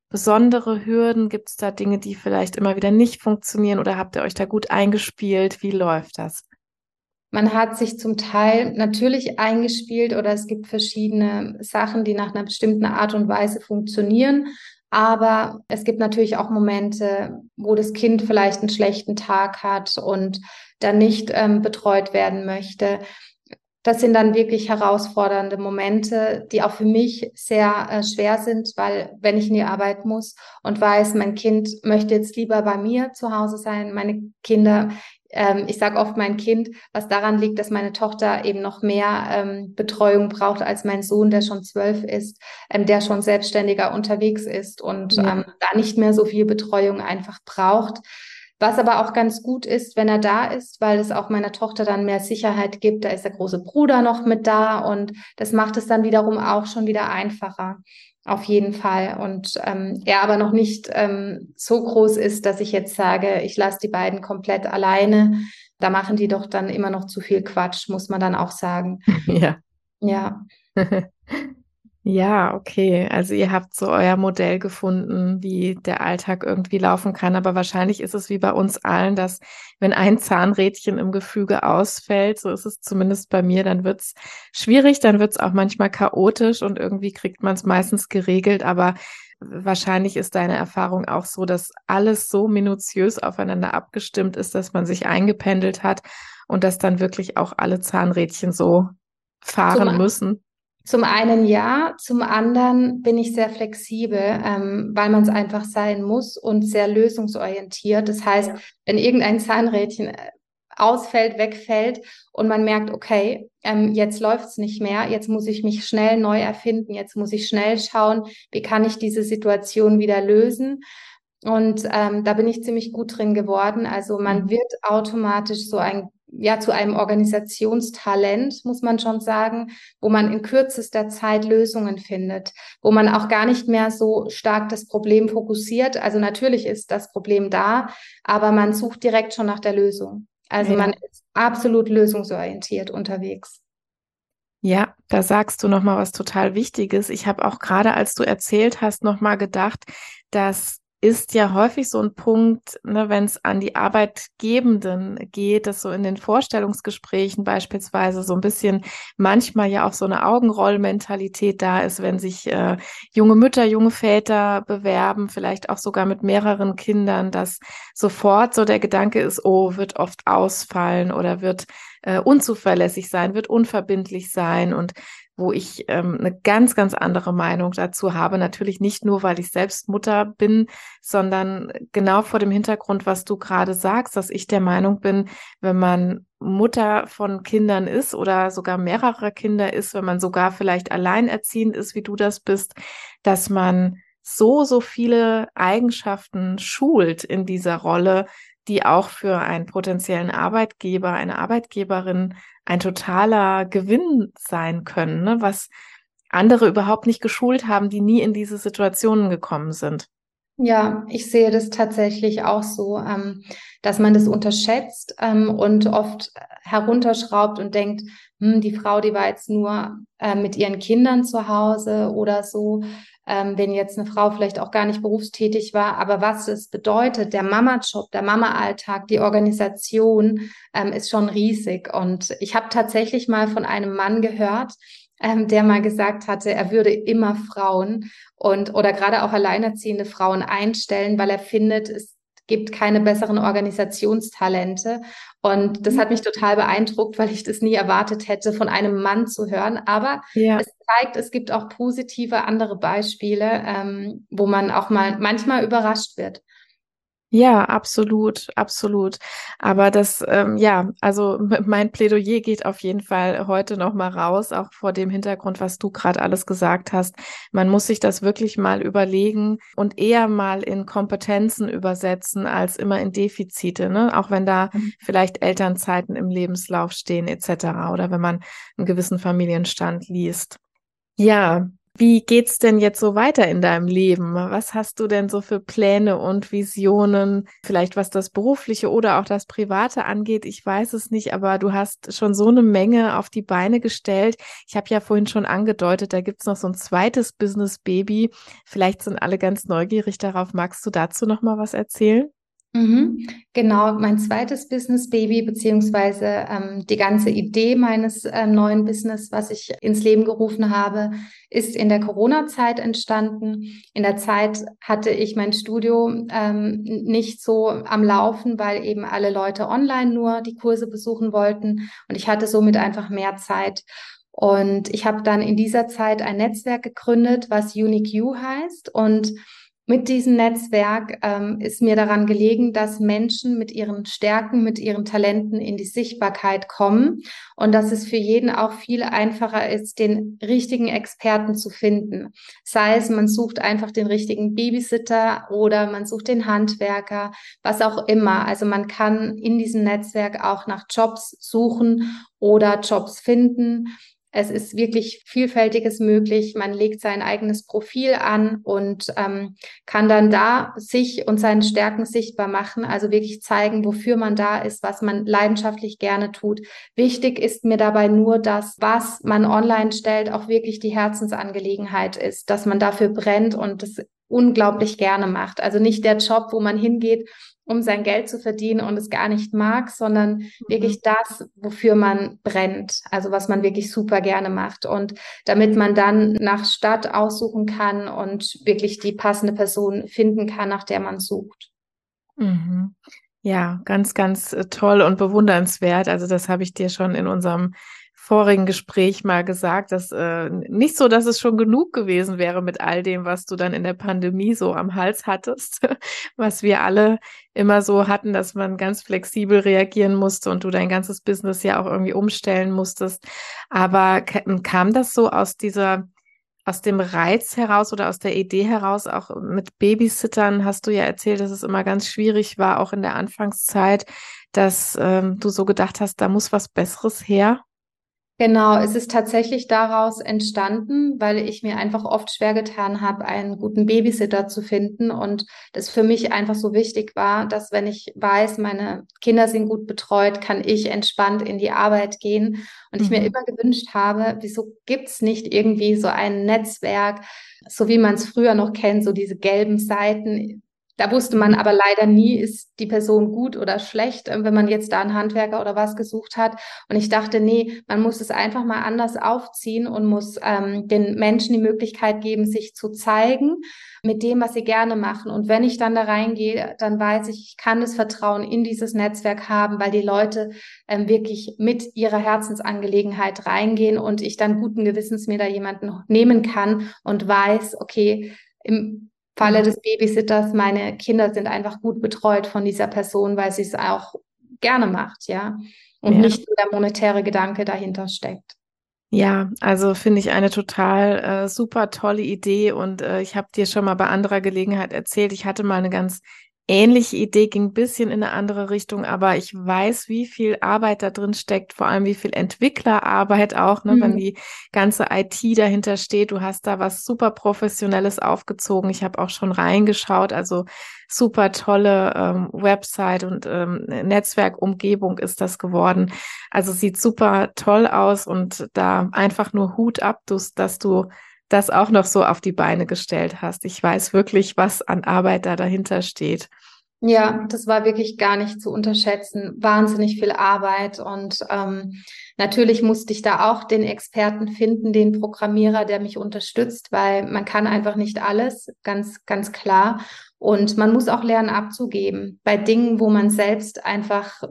besondere Hürden? Gibt es da Dinge, die vielleicht immer wieder nicht funktionieren oder habt ihr euch da gut eingespielt? Wie läuft das? Man hat sich zum Teil natürlich eingespielt oder es gibt verschiedene Sachen, die nach einer bestimmten Art und Weise funktionieren. Aber es gibt natürlich auch Momente, wo das Kind vielleicht einen schlechten Tag hat und dann nicht ähm, betreut werden möchte. Das sind dann wirklich herausfordernde Momente, die auch für mich sehr äh, schwer sind, weil wenn ich in die Arbeit muss und weiß, mein Kind möchte jetzt lieber bei mir zu Hause sein, meine Kinder ähm, ich sage oft mein Kind, was daran liegt, dass meine Tochter eben noch mehr ähm, Betreuung braucht als mein Sohn, der schon zwölf ist, ähm, der schon selbstständiger unterwegs ist und ja. ähm, da nicht mehr so viel Betreuung einfach braucht. Was aber auch ganz gut ist, wenn er da ist, weil es auch meiner Tochter dann mehr Sicherheit gibt. Da ist der große Bruder noch mit da und das macht es dann wiederum auch schon wieder einfacher. Auf jeden Fall. Und ähm, er aber noch nicht ähm, so groß ist, dass ich jetzt sage, ich lasse die beiden komplett alleine. Da machen die doch dann immer noch zu viel Quatsch, muss man dann auch sagen. Ja. Ja. Ja, okay. Also ihr habt so euer Modell gefunden, wie der Alltag irgendwie laufen kann. Aber wahrscheinlich ist es wie bei uns allen, dass wenn ein Zahnrädchen im Gefüge ausfällt, so ist es zumindest bei mir, dann wird's schwierig, dann wird's auch manchmal chaotisch und irgendwie kriegt man es meistens geregelt. Aber wahrscheinlich ist deine Erfahrung auch so, dass alles so minutiös aufeinander abgestimmt ist, dass man sich eingependelt hat und dass dann wirklich auch alle Zahnrädchen so fahren müssen. Zum einen ja, zum anderen bin ich sehr flexibel, ähm, weil man es einfach sein muss und sehr lösungsorientiert. Das heißt, ja. wenn irgendein Zahnrädchen äh, ausfällt, wegfällt und man merkt, okay, ähm, jetzt läuft es nicht mehr, jetzt muss ich mich schnell neu erfinden, jetzt muss ich schnell schauen, wie kann ich diese Situation wieder lösen. Und ähm, da bin ich ziemlich gut drin geworden. Also man mhm. wird automatisch so ein ja zu einem Organisationstalent, muss man schon sagen, wo man in kürzester Zeit Lösungen findet, wo man auch gar nicht mehr so stark das Problem fokussiert. Also natürlich ist das Problem da, aber man sucht direkt schon nach der Lösung. Also ja. man ist absolut lösungsorientiert unterwegs. Ja, da sagst du noch mal was total Wichtiges. Ich habe auch gerade, als du erzählt hast, noch mal gedacht, dass ist ja häufig so ein Punkt, ne, wenn es an die Arbeitgebenden geht, dass so in den Vorstellungsgesprächen beispielsweise so ein bisschen manchmal ja auch so eine Augenrollmentalität da ist, wenn sich äh, junge Mütter, junge Väter bewerben, vielleicht auch sogar mit mehreren Kindern, dass sofort so der Gedanke ist, oh, wird oft ausfallen oder wird äh, unzuverlässig sein, wird unverbindlich sein und wo ich ähm, eine ganz, ganz andere Meinung dazu habe. Natürlich nicht nur, weil ich selbst Mutter bin, sondern genau vor dem Hintergrund, was du gerade sagst, dass ich der Meinung bin, wenn man Mutter von Kindern ist oder sogar mehrerer Kinder ist, wenn man sogar vielleicht alleinerziehend ist, wie du das bist, dass man so, so viele Eigenschaften schult in dieser Rolle, die auch für einen potenziellen Arbeitgeber, eine Arbeitgeberin ein totaler Gewinn sein können, ne? was andere überhaupt nicht geschult haben, die nie in diese Situationen gekommen sind. Ja, ich sehe das tatsächlich auch so, ähm, dass man das unterschätzt ähm, und oft herunterschraubt und denkt, hm, die Frau, die war jetzt nur äh, mit ihren Kindern zu Hause oder so ähm, wenn jetzt eine Frau vielleicht auch gar nicht berufstätig war. Aber was es bedeutet, der Mama-Job, der Mama-Alltag, die Organisation ähm, ist schon riesig. Und ich habe tatsächlich mal von einem Mann gehört, ähm, der mal gesagt hatte, er würde immer Frauen und oder gerade auch alleinerziehende Frauen einstellen, weil er findet, es gibt keine besseren Organisationstalente. Und das mhm. hat mich total beeindruckt, weil ich das nie erwartet hätte, von einem Mann zu hören. Aber ja. es zeigt, es gibt auch positive andere Beispiele, ähm, wo man auch mal manchmal überrascht wird. Ja, absolut, absolut. Aber das, ähm, ja, also mein Plädoyer geht auf jeden Fall heute noch mal raus, auch vor dem Hintergrund, was du gerade alles gesagt hast. Man muss sich das wirklich mal überlegen und eher mal in Kompetenzen übersetzen als immer in Defizite, ne? Auch wenn da mhm. vielleicht Elternzeiten im Lebenslauf stehen etc. oder wenn man einen gewissen Familienstand liest. Ja, wie geht's denn jetzt so weiter in deinem Leben? Was hast du denn so für Pläne und Visionen? Vielleicht was das berufliche oder auch das private angeht. Ich weiß es nicht, aber du hast schon so eine Menge auf die Beine gestellt. Ich habe ja vorhin schon angedeutet, da gibt's noch so ein zweites Business Baby. Vielleicht sind alle ganz neugierig darauf. Magst du dazu noch mal was erzählen? Mhm. Genau, mein zweites Business Baby, beziehungsweise ähm, die ganze Idee meines äh, neuen Business, was ich ins Leben gerufen habe, ist in der Corona-Zeit entstanden. In der Zeit hatte ich mein Studio ähm, nicht so am Laufen, weil eben alle Leute online nur die Kurse besuchen wollten und ich hatte somit einfach mehr Zeit. Und ich habe dann in dieser Zeit ein Netzwerk gegründet, was Unique You heißt und mit diesem Netzwerk ähm, ist mir daran gelegen, dass Menschen mit ihren Stärken, mit ihren Talenten in die Sichtbarkeit kommen und dass es für jeden auch viel einfacher ist, den richtigen Experten zu finden. Sei es, man sucht einfach den richtigen Babysitter oder man sucht den Handwerker, was auch immer. Also man kann in diesem Netzwerk auch nach Jobs suchen oder Jobs finden. Es ist wirklich vielfältiges möglich. Man legt sein eigenes Profil an und ähm, kann dann da sich und seine Stärken sichtbar machen. Also wirklich zeigen, wofür man da ist, was man leidenschaftlich gerne tut. Wichtig ist mir dabei nur, dass was man online stellt, auch wirklich die Herzensangelegenheit ist, dass man dafür brennt und das unglaublich gerne macht. Also nicht der Job, wo man hingeht um sein Geld zu verdienen und es gar nicht mag, sondern mhm. wirklich das, wofür man brennt, also was man wirklich super gerne macht. Und damit man dann nach Stadt aussuchen kann und wirklich die passende Person finden kann, nach der man sucht. Mhm. Ja, ganz, ganz äh, toll und bewundernswert. Also das habe ich dir schon in unserem vorigen Gespräch mal gesagt, dass äh, nicht so, dass es schon genug gewesen wäre mit all dem, was du dann in der Pandemie so am Hals hattest, was wir alle immer so hatten, dass man ganz flexibel reagieren musste und du dein ganzes Business ja auch irgendwie umstellen musstest. Aber kam das so aus dieser aus dem Reiz heraus oder aus der Idee heraus, auch mit Babysittern hast du ja erzählt, dass es immer ganz schwierig war, auch in der Anfangszeit, dass ähm, du so gedacht hast, da muss was Besseres her? Genau, es ist tatsächlich daraus entstanden, weil ich mir einfach oft schwer getan habe, einen guten Babysitter zu finden und das für mich einfach so wichtig war, dass wenn ich weiß, meine Kinder sind gut betreut, kann ich entspannt in die Arbeit gehen und mhm. ich mir mhm. immer gewünscht habe, wieso gibt's nicht irgendwie so ein Netzwerk, so wie man es früher noch kennt, so diese gelben Seiten, da wusste man aber leider nie, ist die Person gut oder schlecht, äh, wenn man jetzt da einen Handwerker oder was gesucht hat. Und ich dachte, nee, man muss es einfach mal anders aufziehen und muss ähm, den Menschen die Möglichkeit geben, sich zu zeigen mit dem, was sie gerne machen. Und wenn ich dann da reingehe, dann weiß ich, ich kann das Vertrauen in dieses Netzwerk haben, weil die Leute ähm, wirklich mit ihrer Herzensangelegenheit reingehen und ich dann guten Gewissens mir da jemanden nehmen kann und weiß, okay, im Falle mhm. des Babysitters, meine Kinder sind einfach gut betreut von dieser Person, weil sie es auch gerne macht, ja. Und ja. nicht nur der monetäre Gedanke dahinter steckt. Ja, also finde ich eine total äh, super tolle Idee und äh, ich habe dir schon mal bei anderer Gelegenheit erzählt, ich hatte mal eine ganz ähnliche Idee, ging ein bisschen in eine andere Richtung, aber ich weiß, wie viel Arbeit da drin steckt, vor allem wie viel Entwicklerarbeit auch, ne, mhm. wenn die ganze IT dahinter steht. Du hast da was super Professionelles aufgezogen. Ich habe auch schon reingeschaut, also super tolle ähm, Website und ähm, Netzwerkumgebung ist das geworden. Also sieht super toll aus und da einfach nur Hut ab, dass du das auch noch so auf die Beine gestellt hast. Ich weiß wirklich, was an Arbeit da dahinter steht. Ja, das war wirklich gar nicht zu unterschätzen. Wahnsinnig viel Arbeit und ähm, natürlich musste ich da auch den Experten finden, den Programmierer, der mich unterstützt, weil man kann einfach nicht alles, ganz, ganz klar. Und man muss auch lernen abzugeben bei Dingen, wo man selbst einfach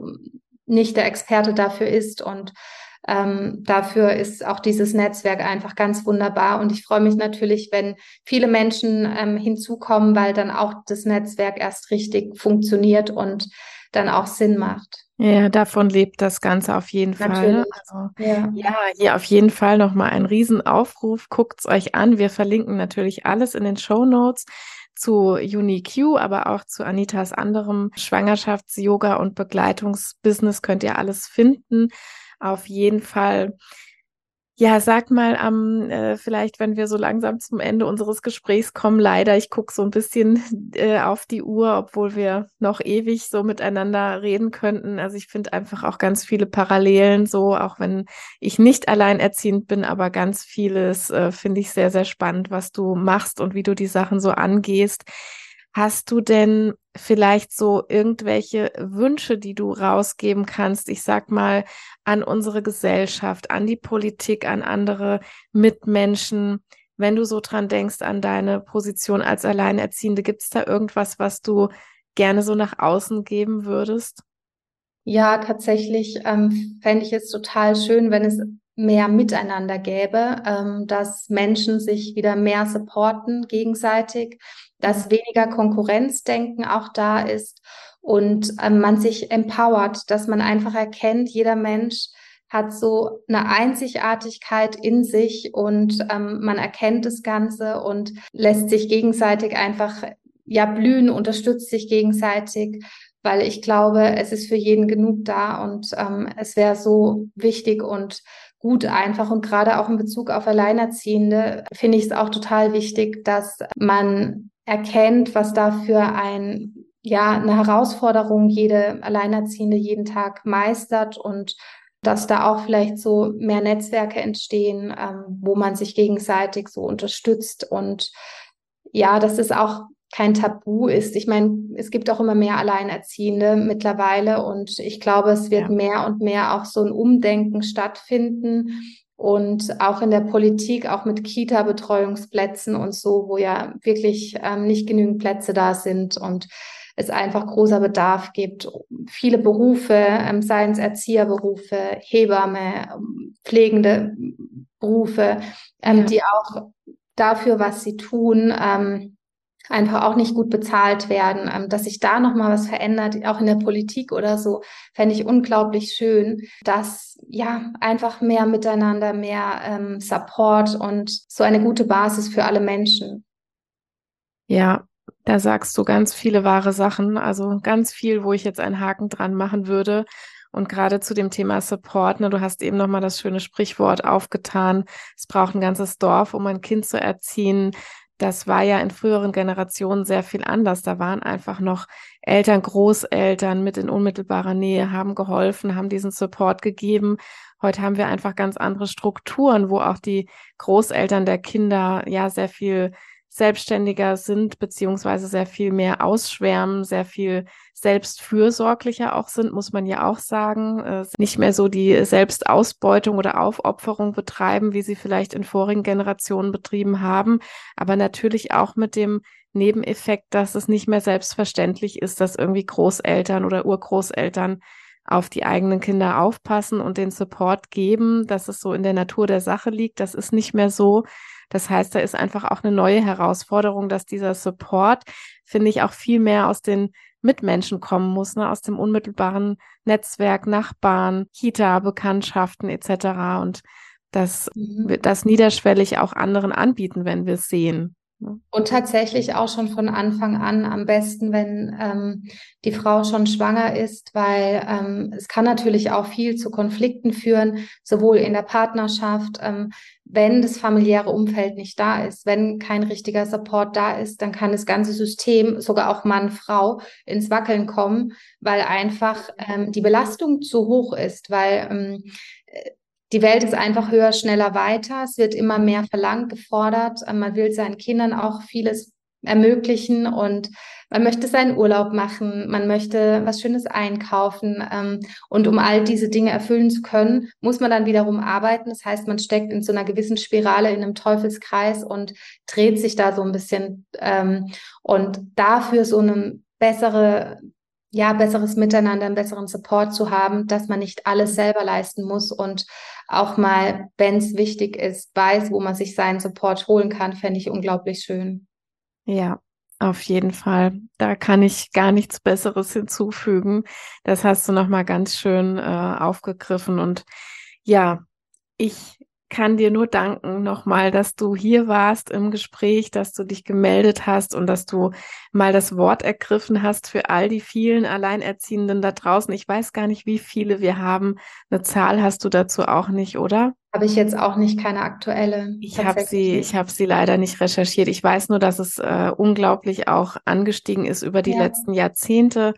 nicht der Experte dafür ist und ähm, dafür ist auch dieses Netzwerk einfach ganz wunderbar. Und ich freue mich natürlich, wenn viele Menschen ähm, hinzukommen, weil dann auch das Netzwerk erst richtig funktioniert und dann auch Sinn macht. Ja, davon lebt das Ganze auf jeden Fall. Ne? Also, ja. ja, hier auf jeden Fall nochmal ein Riesenaufruf. Guckt's euch an. Wir verlinken natürlich alles in den Show Notes zu UniQ, aber auch zu Anitas anderem Schwangerschafts-Yoga und Begleitungsbusiness könnt ihr alles finden auf jeden Fall. Ja, sag mal, am äh, vielleicht, wenn wir so langsam zum Ende unseres Gesprächs kommen, leider, ich gucke so ein bisschen äh, auf die Uhr, obwohl wir noch ewig so miteinander reden könnten. Also ich finde einfach auch ganz viele Parallelen, so auch wenn ich nicht alleinerziehend bin, aber ganz vieles äh, finde ich sehr, sehr spannend, was du machst und wie du die Sachen so angehst. Hast du denn vielleicht so irgendwelche Wünsche, die du rausgeben kannst? Ich sag mal an unsere Gesellschaft, an die Politik, an andere Mitmenschen. Wenn du so dran denkst an deine Position als Alleinerziehende, gibt es da irgendwas, was du gerne so nach außen geben würdest? Ja, tatsächlich ähm, fände ich es total schön, wenn es mehr Miteinander gäbe, ähm, dass Menschen sich wieder mehr supporten gegenseitig, dass weniger Konkurrenzdenken auch da ist und ähm, man sich empowert, dass man einfach erkennt, jeder Mensch hat so eine Einzigartigkeit in sich und ähm, man erkennt das Ganze und lässt sich gegenseitig einfach ja blühen, unterstützt sich gegenseitig, weil ich glaube, es ist für jeden genug da und ähm, es wäre so wichtig und gut einfach und gerade auch in Bezug auf Alleinerziehende finde ich es auch total wichtig, dass man erkennt, was da für ein ja eine Herausforderung jede Alleinerziehende jeden Tag meistert und dass da auch vielleicht so mehr Netzwerke entstehen, ähm, wo man sich gegenseitig so unterstützt und ja, dass es auch kein Tabu ist. Ich meine, es gibt auch immer mehr Alleinerziehende mittlerweile und ich glaube, es wird ja. mehr und mehr auch so ein Umdenken stattfinden und auch in der Politik, auch mit Kita-Betreuungsplätzen und so, wo ja wirklich ähm, nicht genügend Plätze da sind und es einfach großer Bedarf gibt. Viele Berufe, ähm, seien es Erzieherberufe, Hebamme, ähm, pflegende Berufe, ähm, ja. die auch dafür, was sie tun, ähm, einfach auch nicht gut bezahlt werden, ähm, dass sich da nochmal was verändert, auch in der Politik oder so, fände ich unglaublich schön, dass ja einfach mehr miteinander, mehr ähm, Support und so eine gute Basis für alle Menschen. Ja, da sagst du ganz viele wahre Sachen, also ganz viel, wo ich jetzt einen Haken dran machen würde. Und gerade zu dem Thema Support, ne, du hast eben nochmal das schöne Sprichwort aufgetan. Es braucht ein ganzes Dorf, um ein Kind zu erziehen. Das war ja in früheren Generationen sehr viel anders. Da waren einfach noch Eltern, Großeltern mit in unmittelbarer Nähe, haben geholfen, haben diesen Support gegeben. Heute haben wir einfach ganz andere Strukturen, wo auch die Großeltern der Kinder ja sehr viel selbstständiger sind, beziehungsweise sehr viel mehr ausschwärmen, sehr viel selbstfürsorglicher auch sind, muss man ja auch sagen. Äh, nicht mehr so die Selbstausbeutung oder Aufopferung betreiben, wie sie vielleicht in vorigen Generationen betrieben haben, aber natürlich auch mit dem Nebeneffekt, dass es nicht mehr selbstverständlich ist, dass irgendwie Großeltern oder Urgroßeltern auf die eigenen Kinder aufpassen und den Support geben, dass es so in der Natur der Sache liegt. Das ist nicht mehr so. Das heißt, da ist einfach auch eine neue Herausforderung, dass dieser Support, finde ich, auch viel mehr aus den Mitmenschen kommen muss, ne? aus dem unmittelbaren Netzwerk, Nachbarn, Kita, Bekanntschaften etc. Und das, mhm. das niederschwellig auch anderen anbieten, wenn wir es sehen. Und tatsächlich auch schon von Anfang an am besten, wenn ähm, die Frau schon schwanger ist, weil ähm, es kann natürlich auch viel zu Konflikten führen, sowohl in der Partnerschaft, ähm, wenn das familiäre Umfeld nicht da ist, wenn kein richtiger Support da ist, dann kann das ganze System, sogar auch Mann, Frau, ins Wackeln kommen, weil einfach ähm, die Belastung zu hoch ist, weil ähm, die Welt ist einfach höher, schneller, weiter. Es wird immer mehr verlangt, gefordert. Ähm, man will seinen Kindern auch vieles ermöglichen und man möchte seinen Urlaub machen, man möchte was Schönes einkaufen. Ähm, und um all diese Dinge erfüllen zu können, muss man dann wiederum arbeiten. Das heißt, man steckt in so einer gewissen Spirale, in einem Teufelskreis und dreht sich da so ein bisschen. Ähm, und dafür so eine bessere ja, besseres Miteinander, einen besseren Support zu haben, dass man nicht alles selber leisten muss und auch mal, wenn es wichtig ist, weiß, wo man sich seinen Support holen kann, fände ich unglaublich schön. Ja, auf jeden Fall. Da kann ich gar nichts Besseres hinzufügen. Das hast du nochmal ganz schön äh, aufgegriffen. Und ja, ich kann dir nur danken nochmal, dass du hier warst im Gespräch, dass du dich gemeldet hast und dass du mal das Wort ergriffen hast für all die vielen Alleinerziehenden da draußen. Ich weiß gar nicht, wie viele wir haben. Eine Zahl hast du dazu auch nicht, oder? Habe ich jetzt auch nicht keine aktuelle. Ich habe sie, ich habe sie leider nicht recherchiert. Ich weiß nur, dass es äh, unglaublich auch angestiegen ist über die ja. letzten Jahrzehnte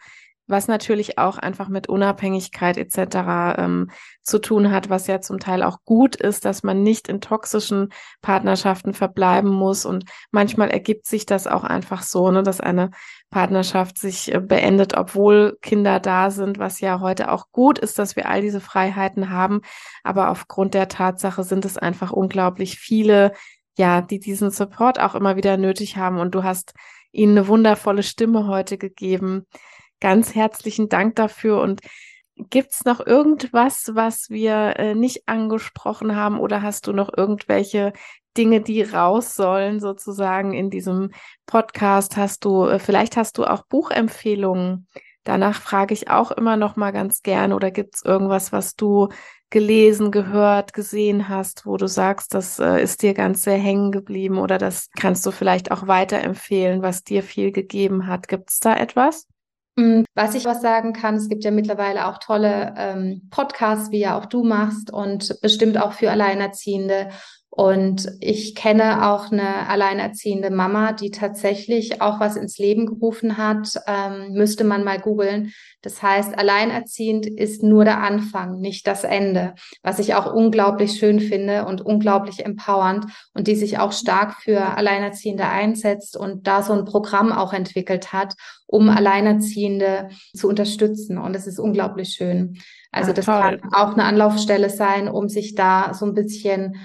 was natürlich auch einfach mit Unabhängigkeit etc. Ähm, zu tun hat, was ja zum Teil auch gut ist, dass man nicht in toxischen Partnerschaften verbleiben muss. Und manchmal ergibt sich das auch einfach so, ne, dass eine Partnerschaft sich äh, beendet, obwohl Kinder da sind, was ja heute auch gut ist, dass wir all diese Freiheiten haben. Aber aufgrund der Tatsache sind es einfach unglaublich viele, ja, die diesen Support auch immer wieder nötig haben. Und du hast ihnen eine wundervolle Stimme heute gegeben Ganz herzlichen Dank dafür und Gibt's noch irgendwas, was wir äh, nicht angesprochen haben oder hast du noch irgendwelche Dinge, die raus sollen sozusagen in diesem Podcast? Hast du, äh, vielleicht hast du auch Buchempfehlungen. Danach frage ich auch immer noch mal ganz gern oder gibt's irgendwas, was du gelesen, gehört, gesehen hast, wo du sagst, das äh, ist dir ganz sehr hängen geblieben oder das kannst du vielleicht auch weiterempfehlen, was dir viel gegeben hat. Gibt's da etwas? Mm, was ich was sagen kann, es gibt ja mittlerweile auch tolle ähm, Podcasts, wie ja auch du machst und bestimmt auch für Alleinerziehende. Und ich kenne auch eine alleinerziehende Mama, die tatsächlich auch was ins Leben gerufen hat. Ähm, müsste man mal googeln. Das heißt, alleinerziehend ist nur der Anfang, nicht das Ende. Was ich auch unglaublich schön finde und unglaublich empowernd und die sich auch stark für Alleinerziehende einsetzt und da so ein Programm auch entwickelt hat, um Alleinerziehende zu unterstützen. Und es ist unglaublich schön. Also ja, das kann auch eine Anlaufstelle sein, um sich da so ein bisschen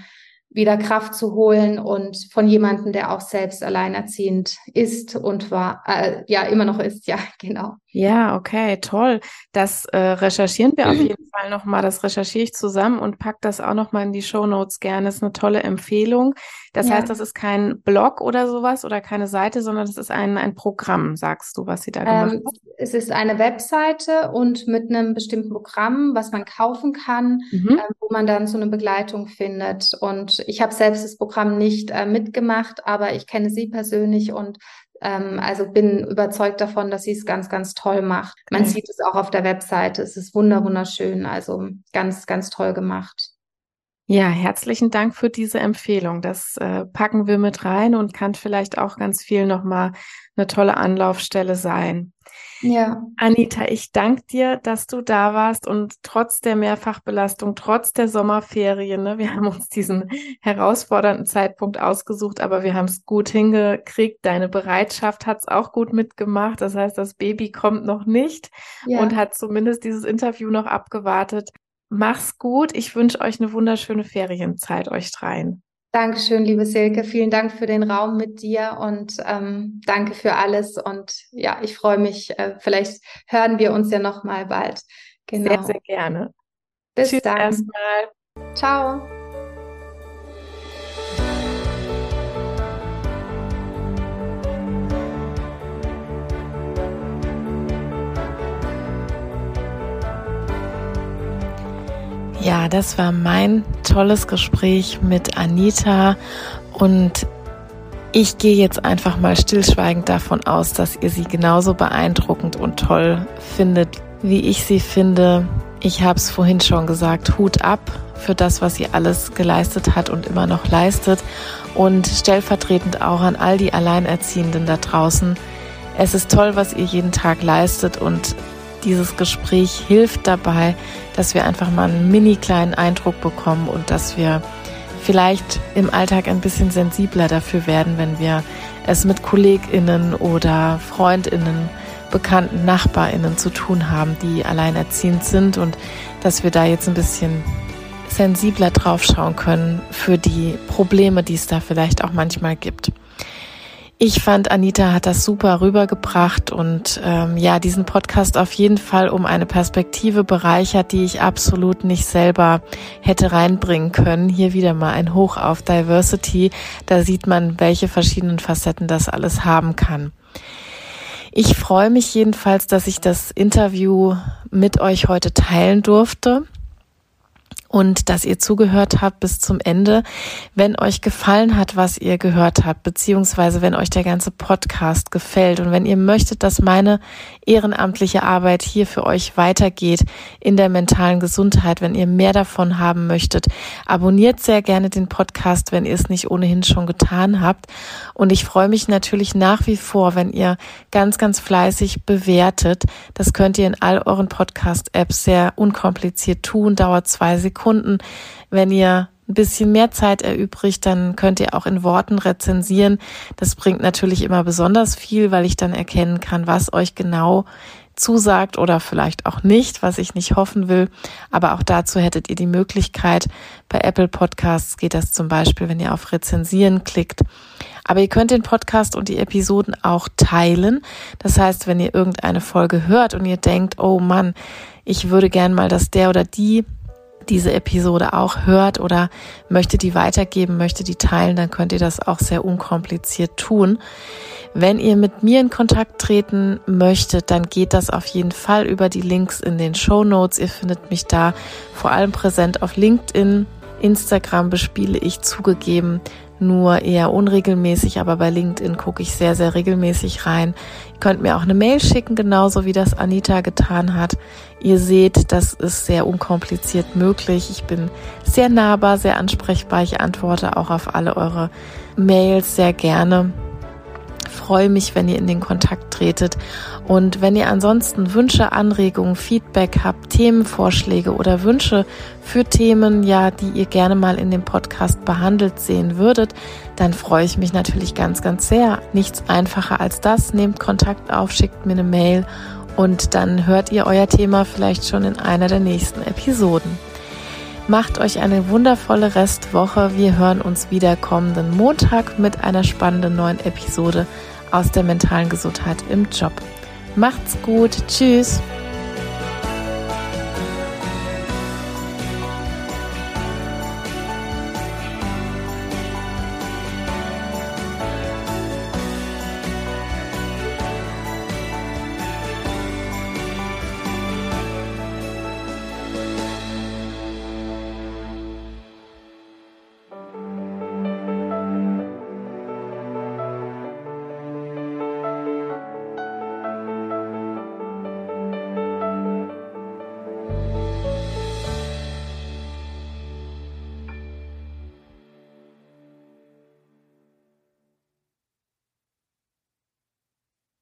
wieder Kraft zu holen und von jemandem, der auch selbst alleinerziehend ist und war, äh, ja, immer noch ist, ja, genau. Ja, okay, toll. Das äh, recherchieren wir auf jeden Fall nochmal. Das recherchiere ich zusammen und pack das auch nochmal in die Show Notes gerne. Das ist eine tolle Empfehlung. Das ja. heißt, das ist kein Blog oder sowas oder keine Seite, sondern das ist ein, ein Programm, sagst du, was sie da gemacht ähm, hat? Es ist eine Webseite und mit einem bestimmten Programm, was man kaufen kann, mhm. äh, wo man dann so eine Begleitung findet. Und ich habe selbst das Programm nicht äh, mitgemacht, aber ich kenne sie persönlich und ähm, also bin überzeugt davon, dass sie es ganz, ganz toll macht. Man okay. sieht es auch auf der Webseite. Es ist wunderschön. Also ganz, ganz toll gemacht. Ja, herzlichen Dank für diese Empfehlung. Das äh, packen wir mit rein und kann vielleicht auch ganz viel nochmal eine tolle Anlaufstelle sein. Ja. Anita, ich danke dir, dass du da warst und trotz der Mehrfachbelastung, trotz der Sommerferien, ne, wir haben uns diesen herausfordernden Zeitpunkt ausgesucht, aber wir haben es gut hingekriegt. Deine Bereitschaft hat es auch gut mitgemacht. Das heißt, das Baby kommt noch nicht ja. und hat zumindest dieses Interview noch abgewartet. Mach's gut. Ich wünsche euch eine wunderschöne Ferienzeit, euch dreien. Dankeschön, liebe Silke. Vielen Dank für den Raum mit dir und ähm, danke für alles. Und ja, ich freue mich. Äh, vielleicht hören wir uns ja noch mal bald. Genau. Sehr, sehr gerne. Bis Tschüss dann. Erstmal. Ciao. Ja, das war mein tolles Gespräch mit Anita und ich gehe jetzt einfach mal stillschweigend davon aus, dass ihr sie genauso beeindruckend und toll findet, wie ich sie finde. Ich habe es vorhin schon gesagt, Hut ab für das, was sie alles geleistet hat und immer noch leistet und stellvertretend auch an all die Alleinerziehenden da draußen. Es ist toll, was ihr jeden Tag leistet und dieses Gespräch hilft dabei, dass wir einfach mal einen mini kleinen Eindruck bekommen und dass wir vielleicht im Alltag ein bisschen sensibler dafür werden, wenn wir es mit KollegInnen oder FreundInnen, bekannten NachbarInnen zu tun haben, die alleinerziehend sind und dass wir da jetzt ein bisschen sensibler drauf schauen können für die Probleme, die es da vielleicht auch manchmal gibt. Ich fand, Anita hat das super rübergebracht und ähm, ja, diesen Podcast auf jeden Fall um eine Perspektive bereichert, die ich absolut nicht selber hätte reinbringen können. Hier wieder mal ein Hoch auf Diversity. Da sieht man, welche verschiedenen Facetten das alles haben kann. Ich freue mich jedenfalls, dass ich das Interview mit euch heute teilen durfte und dass ihr zugehört habt bis zum Ende. Wenn euch gefallen hat, was ihr gehört habt, beziehungsweise wenn euch der ganze Podcast gefällt und wenn ihr möchtet, dass meine ehrenamtliche Arbeit hier für euch weitergeht in der mentalen Gesundheit, wenn ihr mehr davon haben möchtet, abonniert sehr gerne den Podcast, wenn ihr es nicht ohnehin schon getan habt. Und ich freue mich natürlich nach wie vor, wenn ihr ganz, ganz fleißig bewertet. Das könnt ihr in all euren Podcast-Apps sehr unkompliziert tun, dauert zwei Sekunden Sekunden. Wenn ihr ein bisschen mehr Zeit erübrigt, dann könnt ihr auch in Worten rezensieren. Das bringt natürlich immer besonders viel, weil ich dann erkennen kann, was euch genau zusagt oder vielleicht auch nicht, was ich nicht hoffen will. Aber auch dazu hättet ihr die Möglichkeit. Bei Apple Podcasts geht das zum Beispiel, wenn ihr auf Rezensieren klickt. Aber ihr könnt den Podcast und die Episoden auch teilen. Das heißt, wenn ihr irgendeine Folge hört und ihr denkt, oh Mann, ich würde gern mal, dass der oder die diese Episode auch hört oder möchte die weitergeben, möchte die teilen, dann könnt ihr das auch sehr unkompliziert tun. Wenn ihr mit mir in Kontakt treten möchtet, dann geht das auf jeden Fall über die Links in den Show Notes. Ihr findet mich da vor allem präsent auf LinkedIn. Instagram bespiele ich zugegeben nur eher unregelmäßig, aber bei LinkedIn gucke ich sehr, sehr regelmäßig rein. Ihr könnt mir auch eine Mail schicken, genauso wie das Anita getan hat. Ihr seht, das ist sehr unkompliziert möglich. Ich bin sehr nahbar, sehr ansprechbar. Ich antworte auch auf alle eure Mails sehr gerne freue mich, wenn ihr in den Kontakt tretet. Und wenn ihr ansonsten Wünsche, Anregungen, Feedback habt, Themenvorschläge oder Wünsche für Themen, ja, die ihr gerne mal in dem Podcast behandelt sehen würdet, dann freue ich mich natürlich ganz, ganz sehr. Nichts einfacher als das. Nehmt Kontakt auf, schickt mir eine Mail und dann hört ihr euer Thema vielleicht schon in einer der nächsten Episoden. Macht euch eine wundervolle Restwoche. Wir hören uns wieder kommenden Montag mit einer spannenden neuen Episode aus der mentalen Gesundheit im Job. Macht's gut. Tschüss.